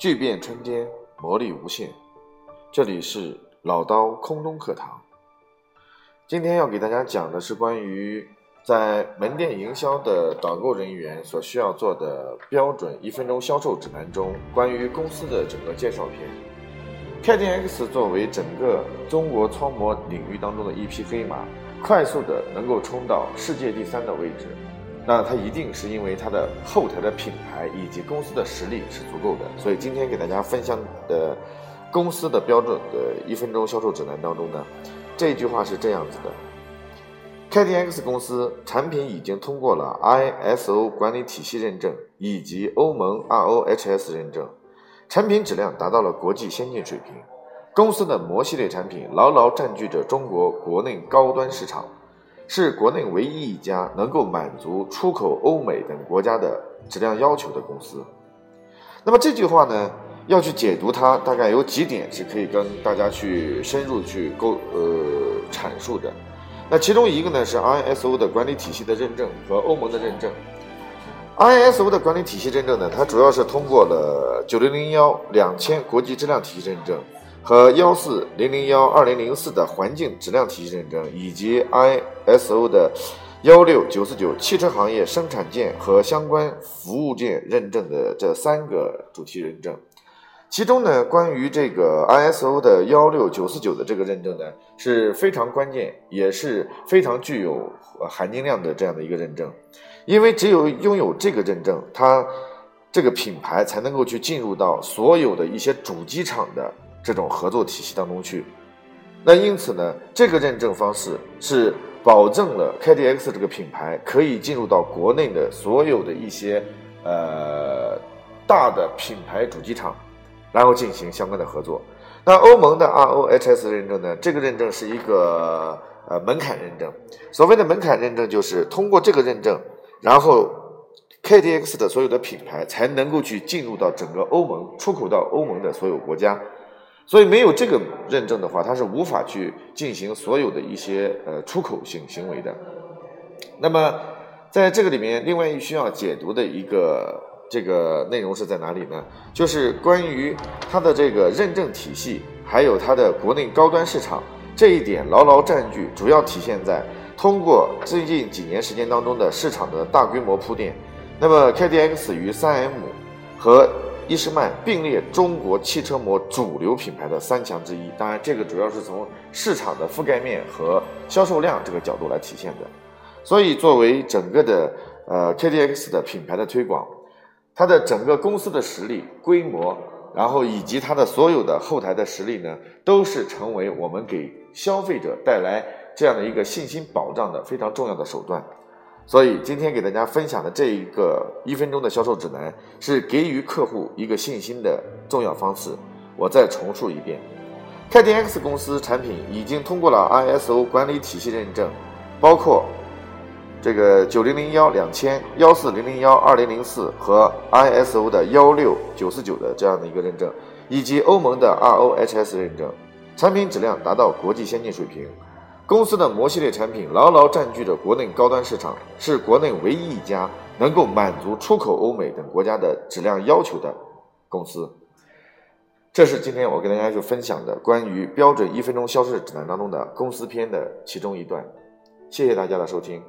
巨变春天，魔力无限。这里是老刀空中课堂。今天要给大家讲的是关于在门店营销的导购人员所需要做的标准一分钟销售指南中关于公司的整个介绍片。KDX 作为整个中国超模领域当中的一匹黑马，快速的能够冲到世界第三的位置。那它一定是因为它的后台的品牌以及公司的实力是足够的，所以今天给大家分享的公司的标准的一分钟销售指南当中呢，这句话是这样子的：：KDX 公司产品已经通过了 ISO 管理体系认证以及欧盟 ROHS 认证，产品质量达到了国际先进水平，公司的膜系列产品牢牢占据着中国国内高端市场。是国内唯一一家能够满足出口欧美等国家的质量要求的公司。那么这句话呢，要去解读它，大概有几点是可以跟大家去深入去沟呃阐述的。那其中一个呢是 ISO 的管理体系的认证和欧盟的认证。ISO 的管理体系认证呢，它主要是通过了九零零幺两千国际质量体系认证。和幺四零零幺二零零四的环境质量体系认证，以及 ISO 的幺六九四九汽车行业生产件和相关服务件认证的这三个主题认证，其中呢，关于这个 ISO 的幺六九四九的这个认证呢，是非常关键，也是非常具有含金量的这样的一个认证，因为只有拥有这个认证，它这个品牌才能够去进入到所有的一些主机厂的。这种合作体系当中去，那因此呢，这个认证方式是保证了 KDX 这个品牌可以进入到国内的所有的一些呃大的品牌主机厂，然后进行相关的合作。那欧盟的 ROHS 认证呢，这个认证是一个呃门槛认证。所谓的门槛认证，就是通过这个认证，然后 KDX 的所有的品牌才能够去进入到整个欧盟，出口到欧盟的所有国家。所以没有这个认证的话，它是无法去进行所有的一些呃出口性行为的。那么在这个里面，另外一需要解读的一个这个内容是在哪里呢？就是关于它的这个认证体系，还有它的国内高端市场这一点牢牢占据，主要体现在通过最近几年时间当中的市场的大规模铺垫。那么 KDX 与 3M 和伊诗曼并列中国汽车膜主流品牌的三强之一，当然，这个主要是从市场的覆盖面和销售量这个角度来体现的。所以，作为整个的呃 KDX 的品牌的推广，它的整个公司的实力、规模，然后以及它的所有的后台的实力呢，都是成为我们给消费者带来这样的一个信心保障的非常重要的手段。所以今天给大家分享的这一个一分钟的销售指南，是给予客户一个信心的重要方式。我再重述一遍，：KDX 公司产品已经通过了 ISO 管理体系认证，包括这个九零零幺两千、幺四零零幺二零零四和 ISO 的幺六九四九的这样的一个认证，以及欧盟的 ROHS 认证，产品质量达到国际先进水平。公司的膜系列产品牢牢占据着国内高端市场，是国内唯一一家能够满足出口欧美等国家的质量要求的公司。这是今天我跟大家去分享的关于标准一分钟销售指南当中的公司篇的其中一段。谢谢大家的收听。